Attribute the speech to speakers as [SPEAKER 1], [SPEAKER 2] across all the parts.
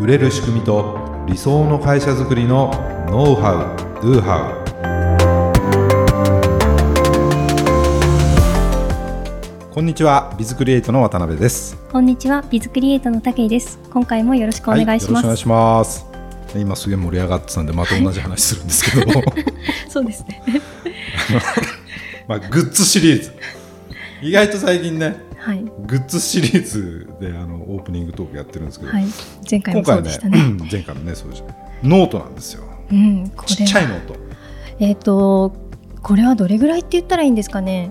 [SPEAKER 1] 売れる仕組みと理想の会社づくりのノウハウ・ドゥハウこんにちはビズクリエイトの渡辺です。
[SPEAKER 2] こんにちはビズクリエイトの武井です。今回もよろしくお願いします、
[SPEAKER 1] はい、よろしくお願いします。今すげえ盛り上がってたんでまた同じ話するんですけども。
[SPEAKER 2] そうですね。
[SPEAKER 1] まあグッズシリーズ。意外と最近ね
[SPEAKER 2] はい、
[SPEAKER 1] グッズシリーズであのオープニングトークやってるんですけど、はい、
[SPEAKER 2] 前回もそうでしたね。
[SPEAKER 1] ね、前回もねそうですノートなんですよ、
[SPEAKER 2] うん、
[SPEAKER 1] ちっちゃいノート。
[SPEAKER 2] えっ、ー、とこれはどれぐらいって言ったらいいんですかね？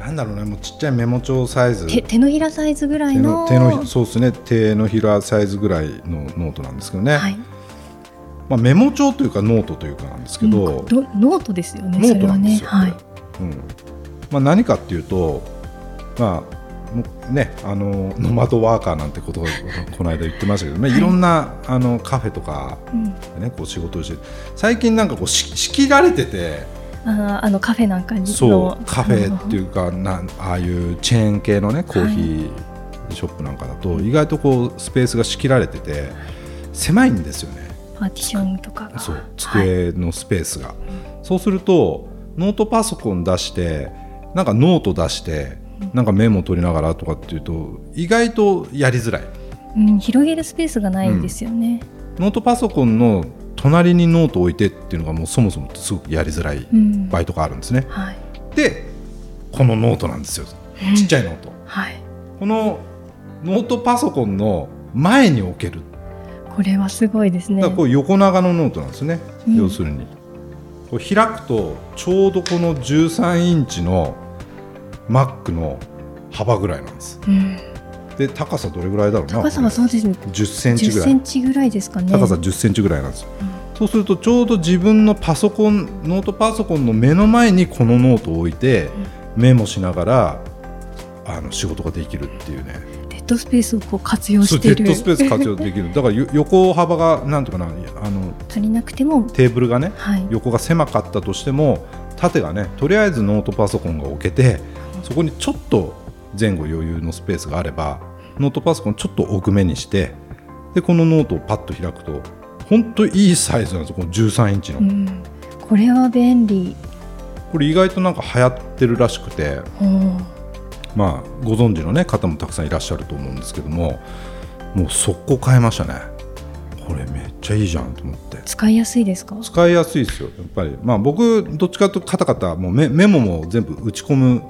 [SPEAKER 1] なんだろうねもうちっちゃいメモ帳サイズ。
[SPEAKER 2] 手のひらサイズぐらいの
[SPEAKER 1] 手のそうですね。手のひらサイズぐらいのノートなんですけどね、はい、まあ、メモ帳というかノートというかなんですけど、うん、
[SPEAKER 2] ノートですよね
[SPEAKER 1] ノートなんですよ、ね、はい。うん。まあ、何かっていうとまあね、あのノマドワーカーなんてことをこの間言ってましたけど、ね、はい、いろんなあのカフェとかでね、こう仕事をして最近なんかこう仕切られてて
[SPEAKER 2] ああのカフェなんかに
[SPEAKER 1] そうカフェっていうかなんああいうチェーン系のねコーヒーショップなんかだと、意外とこうスペースが仕切られてて狭いんですよね。
[SPEAKER 2] パーティションとか
[SPEAKER 1] そう机のスペースが、はい、そうするとノートパソコン出してなんかノート出してなんかメモ取りながらとかっていうと意外とやりづらい、
[SPEAKER 2] うん、広げるスペースがないんですよね、
[SPEAKER 1] うん、ノートパソコンの隣にノートを置いてっていうのがもうそもそもすごくやりづらい場合とかあるんですね、うんはい、でこのノートなんですよ。ちっちゃいノート、
[SPEAKER 2] はい、
[SPEAKER 1] このノートパソコンの前に置ける。
[SPEAKER 2] これはすごいですね。
[SPEAKER 1] こう横長のノートなんですね、要するに。こう開くとちょうどこの13インチの Mac の幅ぐらいなんです。うん。で高さどれぐらいだろうな？
[SPEAKER 2] 高さはそうですね
[SPEAKER 1] 10センチぐらい。
[SPEAKER 2] センチぐらいですかね。
[SPEAKER 1] 高さ10センチぐらいなんです、うん、そうするとちょうど自分のパソコンノートパソコンの目の前にこのノートを置いて、うん、メモしながらあの仕事ができるっていうね。
[SPEAKER 2] デッドスペースをこう活用してる。
[SPEAKER 1] デッドスペース活用できる。だから横幅がなんとかなあの
[SPEAKER 2] 足りなくても。
[SPEAKER 1] テーブルがね、はい、横が狭かったとしても縦がねとりあえずノートパソコンが置けてそこにちょっと前後余裕のスペースがあればノートパソコンちょっと奥めにしてでこのノートをパッと開くと本当いいサイズなんですよこの13インチの、うん、
[SPEAKER 2] これは便利。
[SPEAKER 1] これ意外となんか流行ってるらしくて、まあご存知の、ね、方もたくさんいらっしゃると思うんですけどももう速攻買いましたね。これめっちゃいいじゃんと思って。
[SPEAKER 2] 使いやすいですか？
[SPEAKER 1] 使いやすいですよやっぱり。まあ僕どっちかというとカタカタもうメメモも全部打ち込む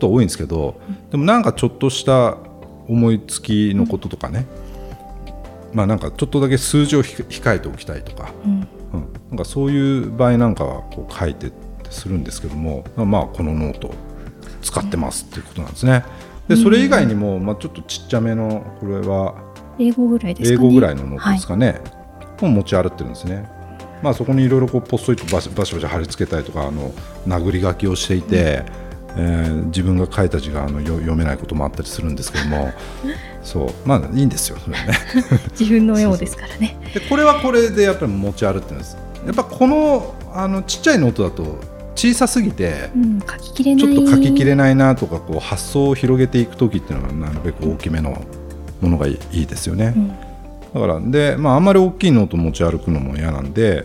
[SPEAKER 1] こと多いんですけど、でもなんかちょっとした思いつきのこととかね、まあなんかちょっとだけ数字を控えておきたいとか、うん、なんかそういう場合なんかはこう書いてするんですけども、まあこのノート使ってますっていうことなんですね。でそれ以外にも、まあ、ちょっとちっちゃめのこれは
[SPEAKER 2] A5ぐらいです
[SPEAKER 1] か、ね、 A5ぐらいのノートですかね、はい、持ち歩ってるんですね。まあ、そこにいろいろポストイットバシバシバシ貼り付けたりとかあの殴り書きをしていて、えー、自分が書いた字があの読めないこともあったりするんですけども。そう。まあいいんですよそれね。
[SPEAKER 2] 自分のようですからね。
[SPEAKER 1] でこれはこれでやっぱり持ち歩ってるんです。やっぱこのあのちっちゃいノートだと小さすぎて、
[SPEAKER 2] うん、書ききれない。
[SPEAKER 1] ちょっと書ききれないなとかこう発想を広げていく時っていうのはなるべく大きめのものがいいですよね、うん、だからで、まあ、あんまり大きいノート持ち歩くのも嫌なんで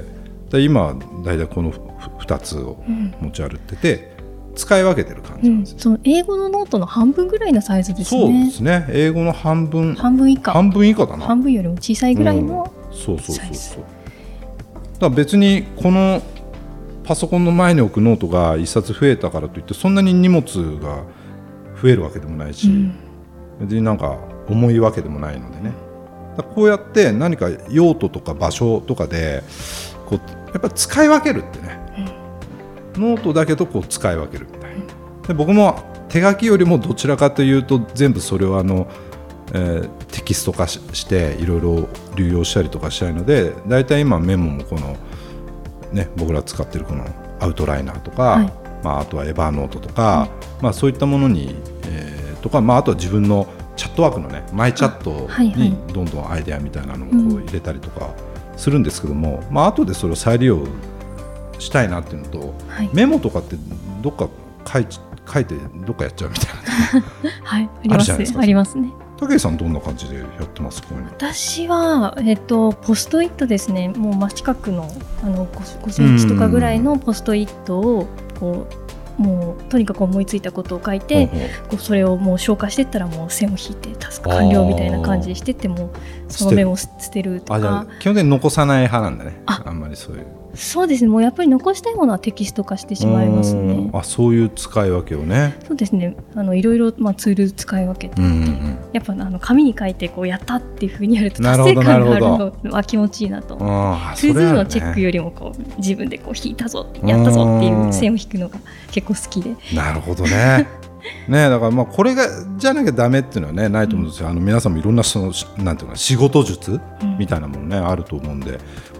[SPEAKER 1] で今大体この2つを持ち歩ってて、使い分けてる感じなんです、
[SPEAKER 2] うん、その A5のノートの半分ぐらいのサイズですね。
[SPEAKER 1] そうですね。 A5の半分
[SPEAKER 2] 半分以下
[SPEAKER 1] 半分以下だな。
[SPEAKER 2] 半分よりも小さいぐらいの、
[SPEAKER 1] うん、そうそうそうそう。だから別にこのパソコンの前に置くノートが一冊増えたからといってそんなに荷物が増えるわけでもないし、うん、別になんか重いわけでもないのでね。こうやって何か用途とか場所とかでこうやっぱり使い分けるってねノートだけどこう使い分けるみたいな。で僕も手書きよりもどちらかというと全部それをあの、えー、テキスト化していろいろ流用したりとかしたいので大体今メモもこの、ね、僕ら使ってるこのアウトライナーとか、はい、まあ、あとはエバーノートとか、うん、まあ、そういったものに、えー、とか、まあ、あとは自分のチャットワークのねマイチャットにどんどんアイデアみたいなのをこう入れたりとかするんですけども、うん、まあ後でそれを再利用したいなっていうのと、はい、メモとかってどっか書い書いてどっかやっちゃうみたいな。
[SPEAKER 2] はい、あります
[SPEAKER 1] あ
[SPEAKER 2] りますね。
[SPEAKER 1] 武井さんどんな感じでやってます？こういうの。
[SPEAKER 2] 私は、えっと、ポストイットですね。もう真四角のあの 5, 5センチとかぐらいのポストイットをこうもうとにかく思いついたことを書いて、こうそれをもう消化していったらもう線を引いてタスク完了みたいな感じにしてってもうそのメモを捨てると
[SPEAKER 1] あじゃあ
[SPEAKER 2] か
[SPEAKER 1] 基本的に残さない派なんだね。
[SPEAKER 2] あ。
[SPEAKER 1] あんまりそういう
[SPEAKER 2] そうですね。もうやっぱり残したいものはテキスト化してしまいます
[SPEAKER 1] う
[SPEAKER 2] ね
[SPEAKER 1] ん。あそういう使い分けをね。
[SPEAKER 2] そうですね。あのいろいろ、まあ、ツール使い分けて、
[SPEAKER 1] うんうんうん。
[SPEAKER 2] やっぱあの紙に書いてこうやったっていうふうにやると達成感があるのは気持ちいいなと。ツールのチェック
[SPEAKER 1] よ
[SPEAKER 2] よりもこう自分でこう引いたぞやったぞっていう線を引くのが結構好きで。
[SPEAKER 1] なるほどね ねだからまあこれがじゃなきゃダメっていうのはねないと思うんですよ、あの皆さんもいろんなそのしなんていうのかな仕事術
[SPEAKER 2] うん。
[SPEAKER 1] みたいなものね、あると思うんで、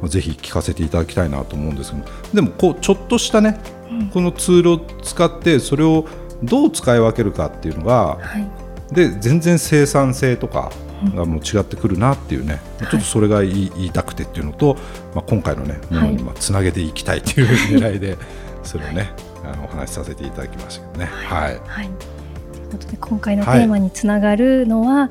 [SPEAKER 1] まあ、ぜひ聞かせていただきたいなと思うんですけどでもこうちょっとしたね、
[SPEAKER 2] うん。
[SPEAKER 1] このツールを使ってそれをどう使い分けるかっていうのが
[SPEAKER 2] はい。
[SPEAKER 1] で全然生産性とかがもう違ってくるなっていうね、ちょっとそれが言い言いたくてっていうのと、まあ、今回のねものにまあつなげていきたいという 狙いでそれをねあのお話しさせていただきましたけどね。はい、
[SPEAKER 2] はい、ということで今回のテーマにつながるのは、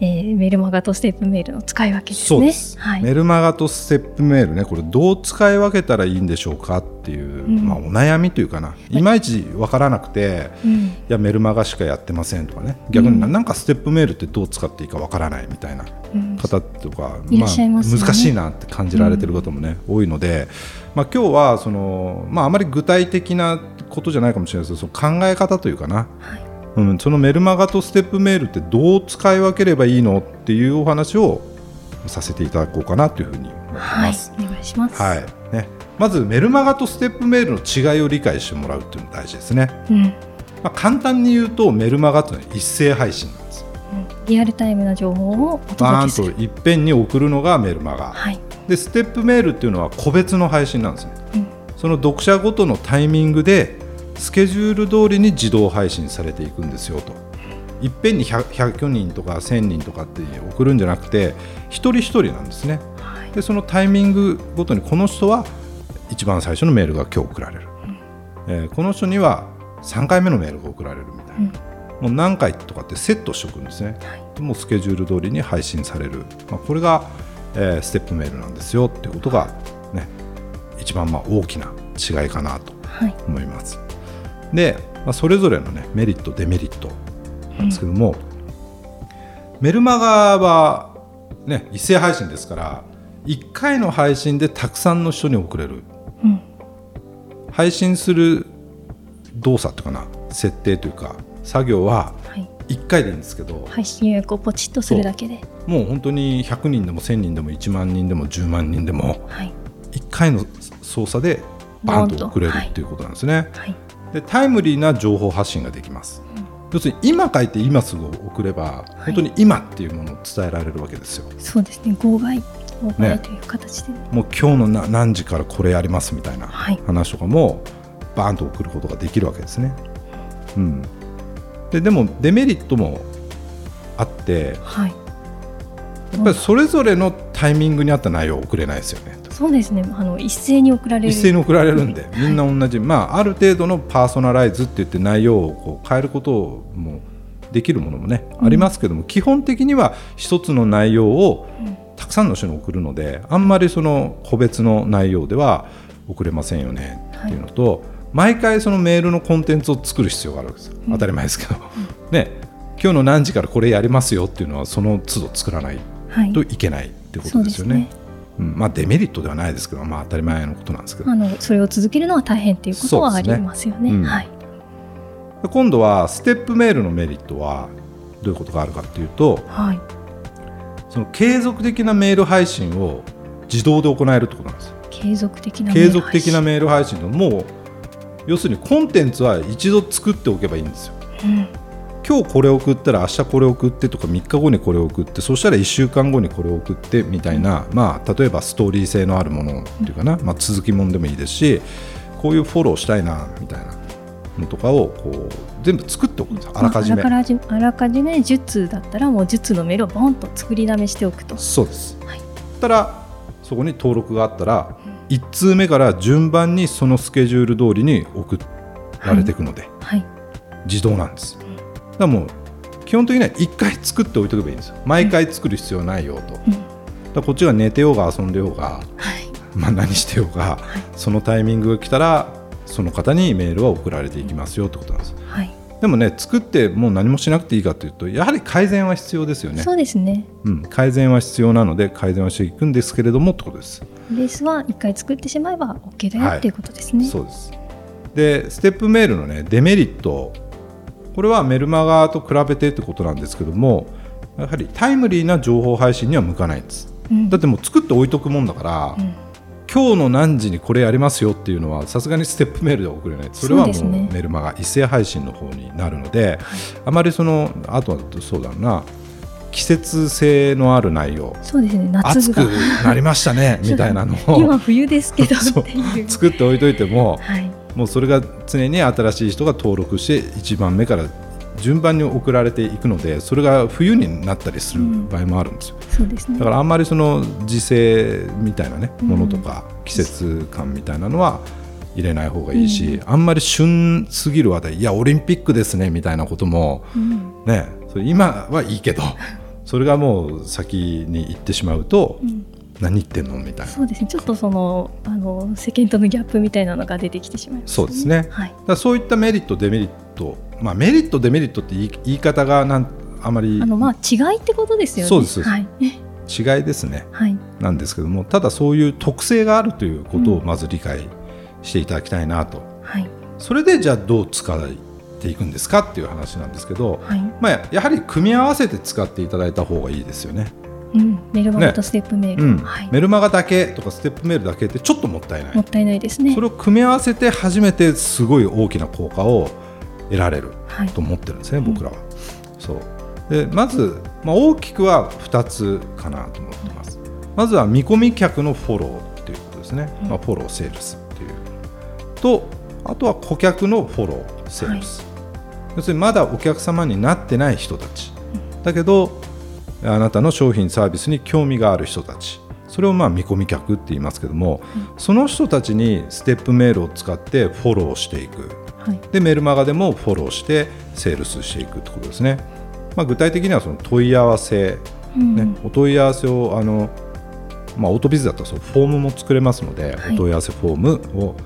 [SPEAKER 2] えーメルマガとステップメールの使い分けですね。
[SPEAKER 1] そうです、
[SPEAKER 2] はい、
[SPEAKER 1] メルマガとステップメールねこれどう使い分けたらいいんでしょうかっていう、
[SPEAKER 2] ん。
[SPEAKER 1] まあ、お悩みというかな。い。まいち分からなくて、
[SPEAKER 2] うん。
[SPEAKER 1] いやメルマガしかやってませんとかね。逆にな
[SPEAKER 2] うん。
[SPEAKER 1] かステップメールってどう使っていいか分からないみたいな
[SPEAKER 2] うん。
[SPEAKER 1] 方とか、
[SPEAKER 2] いらっしゃいますよね。
[SPEAKER 1] 難しいなって感じられてる方もね、多いので、まあ、今日はその、まあ、あまり具体的なことじゃないかもしれないですけどその考え方というかな、
[SPEAKER 2] はい
[SPEAKER 1] うん、そのメルマガとステップメールってどう使い分ければいいのっていうお話をさせていただこうかなというふうに思
[SPEAKER 2] い
[SPEAKER 1] ます。、
[SPEAKER 2] お願いします。
[SPEAKER 1] はいね、まずメルマガとステップメールの違いを理解してもらうっていうのが大事ですね。
[SPEAKER 2] うん、
[SPEAKER 1] まあ、簡単に言うとメルマガというのは一斉配信なんです。
[SPEAKER 2] うんリアルタイムな情報をお
[SPEAKER 1] バ
[SPEAKER 2] 届けする。
[SPEAKER 1] ーンといっぺんに送るのがメルマガ。
[SPEAKER 2] はい、
[SPEAKER 1] でステップメールっていうのは個別の配信なんですね。
[SPEAKER 2] うん
[SPEAKER 1] その読者ごとのタイミングでスケジュール通りに自動配信されていくんですよと。いっぺんに 100, 100人とか1000人とかって送るんじゃなくて一人一人なんですね。
[SPEAKER 2] はい、
[SPEAKER 1] でそのタイミングごとにこの人は一番最初のメールが今日送られる、えーこの人には3回目のメールが送られるみたいな、もう何回とかってセットしておくんですね、でもうスケジュール通りに配信される、まあ、これが、えーステップメールなんですよっていうことが、ね、一番まあ大きな違いかなと
[SPEAKER 2] はい、
[SPEAKER 1] 思いますで、まあ、それぞれの、ね、メリットデメリットなんですけども、メルマガは、ね、一斉配信ですから1回の配信でたくさんの人に送れる。
[SPEAKER 2] うん、
[SPEAKER 1] 配信する動作というかな設定というか作業は
[SPEAKER 2] はい、
[SPEAKER 1] 1回でいいんですけど、
[SPEAKER 2] 配信予約をポチッとするだけで、
[SPEAKER 1] もう本当に100人でも1000人でも1万人でも10万人でも
[SPEAKER 2] はい、
[SPEAKER 1] 1回の操作でバンと送れるっていうことなんですね。
[SPEAKER 2] はい、
[SPEAKER 1] でタイムリーな情報発信ができます、要するに今書いて今すぐ送れば、本当に今っていうものを伝えられるわけですよ。
[SPEAKER 2] そうですね、号外、号
[SPEAKER 1] ね
[SPEAKER 2] 外という形で、
[SPEAKER 1] もう今日のな何時からこれやりますみたいな
[SPEAKER 2] はい。
[SPEAKER 1] 話とかもバーンと送ることができるわけですね、うん、ででもデメリットもあって
[SPEAKER 2] はい、
[SPEAKER 1] やっぱりそれぞれのタイミングに合った内容を送れないですよね
[SPEAKER 2] そうですね、あの一斉に送られる。
[SPEAKER 1] 一斉に送られるんでみんな同じ、まあ、ある程度のパーソナライズって言って内容をこう変えることもできるものもね、ありますけども基本的には一つの内容をたくさんの人に送るのであんまりその個別の内容では送れませんよねっていうのと、毎回そのメールのコンテンツを作る必要があるわけですよ。当たり前ですけど、ね。今日の何時からこれやりますよっていうのはその都度作らない
[SPEAKER 2] はい、
[SPEAKER 1] といけないってことで
[SPEAKER 2] すすね。
[SPEAKER 1] うんまあ、デメリットではないですけど、まあ、当たり前のことなんですけど。
[SPEAKER 2] あのそれを続けるのは大変っていうことはありますよね。
[SPEAKER 1] ねうん。
[SPEAKER 2] はい、
[SPEAKER 1] で今度はステップメールのメリットはどういうことがあるかっていうと
[SPEAKER 2] はい、
[SPEAKER 1] その継続的なメール配信を自動で行えるってことなんです
[SPEAKER 2] 継続的な
[SPEAKER 1] 継続的な
[SPEAKER 2] メ
[SPEAKER 1] メール配信のもう要するにコンテンツは一度作っておけばいいんですよ。
[SPEAKER 2] ール配信、
[SPEAKER 1] 今日これ送ったら明日これ送ってとか3日後にこれ送ってそしたら1週間後にこれ送ってみたいな、まあ、例えばストーリー性のあるものっていうかな、まあ、続きもんでもいいですしこういうフォローしたいなみたいなのとかをこう全部作っておくんですよ。あらかじめ。
[SPEAKER 2] まああらかじめ10通だったらもう10通のメールをボンと作りだめしておくと。
[SPEAKER 1] そうです、
[SPEAKER 2] はい。
[SPEAKER 1] たらそこに登録があったら1通目から順番にそのスケジュール通りに送られていくので、
[SPEAKER 2] はい、
[SPEAKER 1] 自動なんですらもう基本的には1回作っておいておけばいいんですよ。毎回作る必要ないよと、だからこっちが寝てようが遊んでようが、
[SPEAKER 2] はい。
[SPEAKER 1] まあ、何してようが、そのタイミングが来たらその方にメールは送られていきますよってことなんです。
[SPEAKER 2] はい。
[SPEAKER 1] でもね作ってもう何もしなくていいかというとやはり改善は必要ですよね。
[SPEAKER 2] そうですね。
[SPEAKER 1] うん、改善は必要なので改善はしていくんですけれどもってことです。
[SPEAKER 2] ベースは一回作ってしまえば OK だよ、
[SPEAKER 1] はい
[SPEAKER 2] っていうことですね。
[SPEAKER 1] そうです。でステップメールのねデメリットこれはメルマガと比べてってことなんですけどもやはりタイムリーな情報配信には向かないんです。
[SPEAKER 2] うん。
[SPEAKER 1] だってもう作って置いとくもんだから、
[SPEAKER 2] うん。
[SPEAKER 1] 今日の何時にこれやりますよっていうのはさすがにステップメールでは送れない。それはもうメルマガ一斉配信の方になるので、あまりそのあとはそうだな季節性のある内容。
[SPEAKER 2] そうですね夏
[SPEAKER 1] 暑く
[SPEAKER 2] が
[SPEAKER 1] なりましたね みたいなのを。
[SPEAKER 2] 今冬ですけど
[SPEAKER 1] 作っておいといても
[SPEAKER 2] はい
[SPEAKER 1] もうそれが常に新しい人が登録して1番目から順番に送られていくのでそれが冬になったりする場合もあるんですよ、
[SPEAKER 2] そうですね。
[SPEAKER 1] だからあんまりその時勢みたいなね
[SPEAKER 2] うん。
[SPEAKER 1] ものとか季節感みたいなのは入れない方がいいし、あんまり旬すぎる話題いやオリンピックですねみたいなことも
[SPEAKER 2] うん。
[SPEAKER 1] ねそれ今はいいけど それがもう先に行ってしまうと、
[SPEAKER 2] うん
[SPEAKER 1] 何言ってんのみたいな。
[SPEAKER 2] そうですね。ちょっとそのあの世間とのギャップみたいなのが出てきてしまいます、
[SPEAKER 1] そうですね。
[SPEAKER 2] はい。
[SPEAKER 1] だそういったメリットデメリット、まあ、メリットデメリットって言い言い方がなんあまり
[SPEAKER 2] あのまあ違いってことですよね。
[SPEAKER 1] そうです。
[SPEAKER 2] はい。
[SPEAKER 1] 違いですね。
[SPEAKER 2] はい。
[SPEAKER 1] なんですけどもただそういう特性があるということをまず理解していただきたいなと、
[SPEAKER 2] はい。
[SPEAKER 1] それでじゃあどう使っていくんですかっていう話なんですけど、
[SPEAKER 2] はい、
[SPEAKER 1] まあ、やはり組み合わせて使っていただいた方がいいですよね。
[SPEAKER 2] うん、メルマガとステップメール、
[SPEAKER 1] うん。
[SPEAKER 2] はい、
[SPEAKER 1] メルマガだけとかステップメールだけってちょっともったいない。
[SPEAKER 2] もったいないですね。
[SPEAKER 1] それを組み合わせて初めてすごい大きな効果を得られる
[SPEAKER 2] はい。
[SPEAKER 1] と思ってるんですね、僕らは。そう。でまず、まあ、大きくは2つかなと思ってます。まずは見込み客のフォローっていうことですね、
[SPEAKER 2] うん。
[SPEAKER 1] まあ、フォローセールスっていう。とあとは顧客のフォローセールス、要するにまだお客様になってない人たち、だけどあなたの商品サービスに興味がある人たち。それをまあ見込み客って言いますけども、その人たちにステップメールを使ってフォローしていく。
[SPEAKER 2] はい。
[SPEAKER 1] でメルマガでもフォローしてセールスしていくってことですね、まあ、具体的にはその問い合わせ、
[SPEAKER 2] うん。
[SPEAKER 1] ねお問い合わせをあの、まあ、オートビズだとそうフォームも作れますので、
[SPEAKER 2] はい。
[SPEAKER 1] お問い合わせフォームを、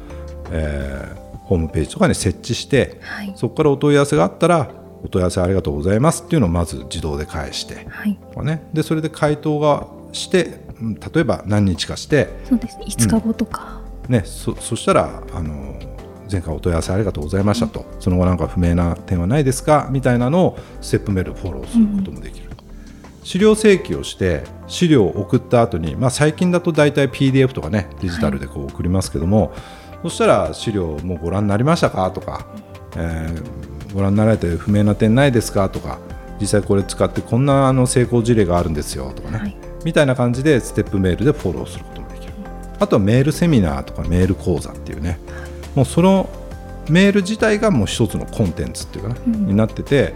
[SPEAKER 1] えーホームページとかに設置して
[SPEAKER 2] はい。
[SPEAKER 1] そこからお問い合わせがあったらお問い合わせありがとうございます。っていうのをまず自動で返して、
[SPEAKER 2] はい。
[SPEAKER 1] ね、でそれで回答がしてうん例えば何日かして。
[SPEAKER 2] そうですね。5日後とか、
[SPEAKER 1] ね、そそしたらあの前回お問い合わせありがとうございましたと、その後なんか不明な点はないですか？みたいなのをステップメールでフォローすることもできる、資料請求をして資料を送った後に、まあ、最近だと大体 PDF とかねデジタルでこう送りますけども、そしたら資料もうご覧になりましたか？とか、えーご覧になられて不明な点ないですか？とか実際これ使ってこんなあの成功事例があるんですよとかね、
[SPEAKER 2] はい。
[SPEAKER 1] みたいな感じでステップメールでフォローすることもできる。あとはメールセミナーとかメール講座っていうね。もうそのメール自体がもう一つのコンテンツっていうかな、
[SPEAKER 2] うん。
[SPEAKER 1] になってて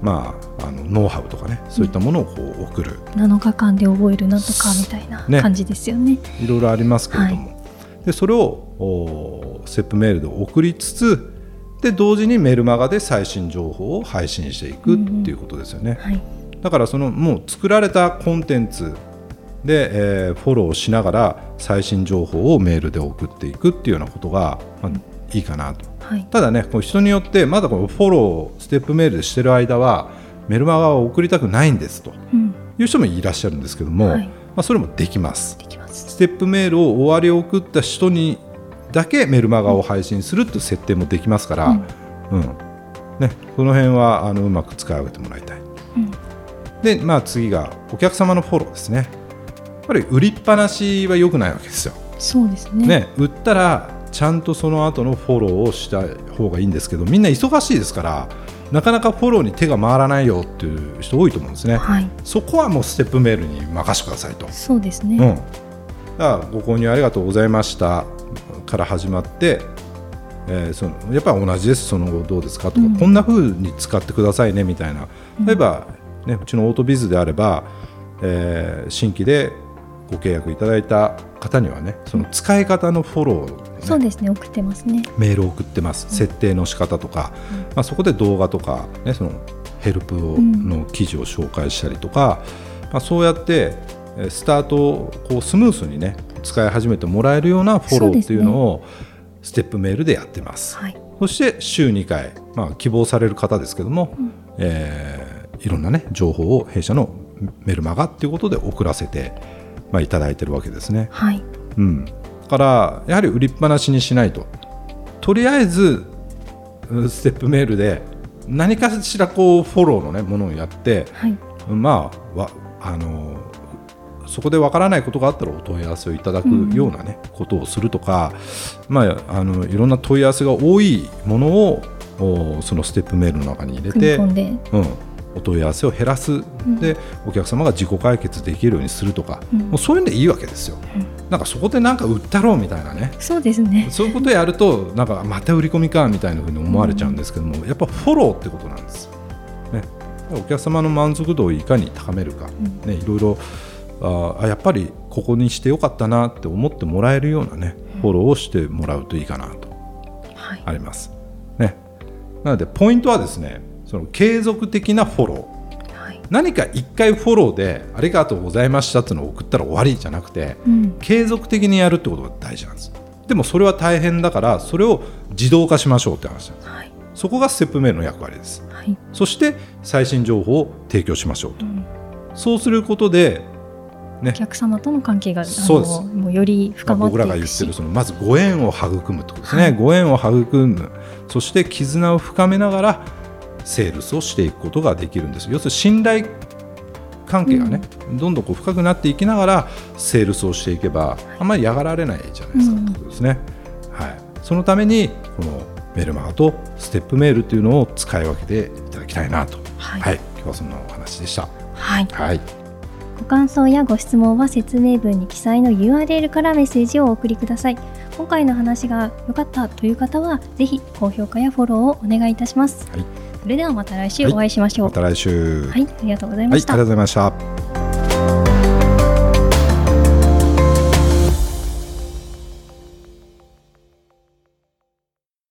[SPEAKER 1] まああのノウハウとかねそういったものをこう送る、
[SPEAKER 2] 7日間で覚えるなんとかみたいな
[SPEAKER 1] ね。
[SPEAKER 2] 感じですよね。
[SPEAKER 1] いろいろありますけれども、でそれをおステップメールで送りつつで同時にメルマガで最新情報を配信していくっていうことですよね。
[SPEAKER 2] はい。
[SPEAKER 1] だからそのもう作られたコンテンツで、えーフォローしながら最新情報をメールで送っていくっていうようなことが、まあ、いいかなと。
[SPEAKER 2] はい。
[SPEAKER 1] ただねこう人によってまだこのフォローステップメールでしてる間はメルマガを送りたくないんですと。
[SPEAKER 2] うん。
[SPEAKER 1] いう人もいらっしゃるんですけども、
[SPEAKER 2] はい。
[SPEAKER 1] まあ、それもできます。
[SPEAKER 2] できます。
[SPEAKER 1] ステップメールを終わり送った人にだけメルマガを配信するっていう設定もできますから、
[SPEAKER 2] うん
[SPEAKER 1] うんね、この辺はあのうまく使い分けてもらいたい。
[SPEAKER 2] うん
[SPEAKER 1] で、まあ、次がお客様のフォローですね。やっぱり売りっぱなしは良くないわけですよ。
[SPEAKER 2] そうですね
[SPEAKER 1] ね、売ったらちゃんとその後のフォローをした方がいいんですけどみんな忙しいですからなかなかフォローに手が回らないよっていう人多いと思うんですね。
[SPEAKER 2] はい
[SPEAKER 1] そこはもうステップメールに任せてくださいと。
[SPEAKER 2] そうですね、
[SPEAKER 1] うん、だからご購入ありがとうございましたから始まって、えーそのやっぱり同じですその後どうですかとか、
[SPEAKER 2] うん。
[SPEAKER 1] こんな風に使ってくださいねみたいな。例えば、ねうちのオートビズであれば、えー新規でご契約いただいた方にはねその使い方のフォローをね、
[SPEAKER 2] そうですね送ってますね。
[SPEAKER 1] メールを送ってます、設定の仕方とか、まあ、そこで動画とか、ね、そのヘルプをの記事を紹介したりとか、まあ、そうやってスタートをこうスムースにね使い始めてもらえるようなフォローっていうのをステップメールでやってます。そ、ねはい、して週2回、まあ、希望される方ですけども、うん、えー、いろんなね情報を弊社のメルマガっていうことで送らせて、まあ、いただいてるわけですね。はい。うん、だからやはり売りっぱなしにしないと。とりあえずステップメールで何かしらこうフォローの、ね、ものをやって、はい、まあわあのそこでわからないことがあったらお問い合わせをいただくようなね、うん、ことをするとか、まあ、あのいろんな問い合わせが多いものをそのステップメールの中に入れて、うん、お問い合わせを減らす、うん、でお客様が自己解決できるようにするとか、うん、もうそういうんでいいわけですよ、うん、なんかそこでなんか売ったろうみたいなね。
[SPEAKER 2] そうですね。
[SPEAKER 1] そういうことやるとなんかまた売り込みかみたいなふうに思われちゃうんですけども、やっぱフォローってことなんです、ね、お客様の満足度をいかに高めるか、ね、いろいろあやっぱりここにしてよかったなって思ってもらえるようなねフォローをしてもらうといいかなと、あります、ね、なのでポイントはですねその継続的なフォロー、はい、何か1回フォローでありがとうございましたっていうのを送ったら終わりじゃなくて、うん、継続的にやるってことが大事なんです。でもそれは大変だからそれを自動化しましょうって話なんです、はい、そこがステップメールの役割です、はい、そして最新情報を提供しましょうと、うん、そうすることで
[SPEAKER 2] ね、お客様との関係がそうです。もうより深まっていくし、まあ、僕らが言ってる
[SPEAKER 1] そのまずご縁を育むとですね、はい、ご縁を育む。そして絆を深めながらセールスをしていくことができるんです。要するに信頼関係がね、うん、どんどんこう深くなっていきながらセールスをしていけばあんまり嫌がられないじゃないですか、うん、ということですね、はい、そのためにこのメルマガとステップメールというのを使い分けていただきたいなと、はい、はい、今日はそんなお話でした。
[SPEAKER 2] はい、はいご感想やご質問は説明文に記載の URL からメッセージをお送りください。今回の話が良かったという方はぜひ高評価やフォローをお願いいたします、はい。それではまた来週お会いしましょう、
[SPEAKER 1] はい、また来週。
[SPEAKER 2] はいありがとうございました、
[SPEAKER 1] はい、ありがとうございました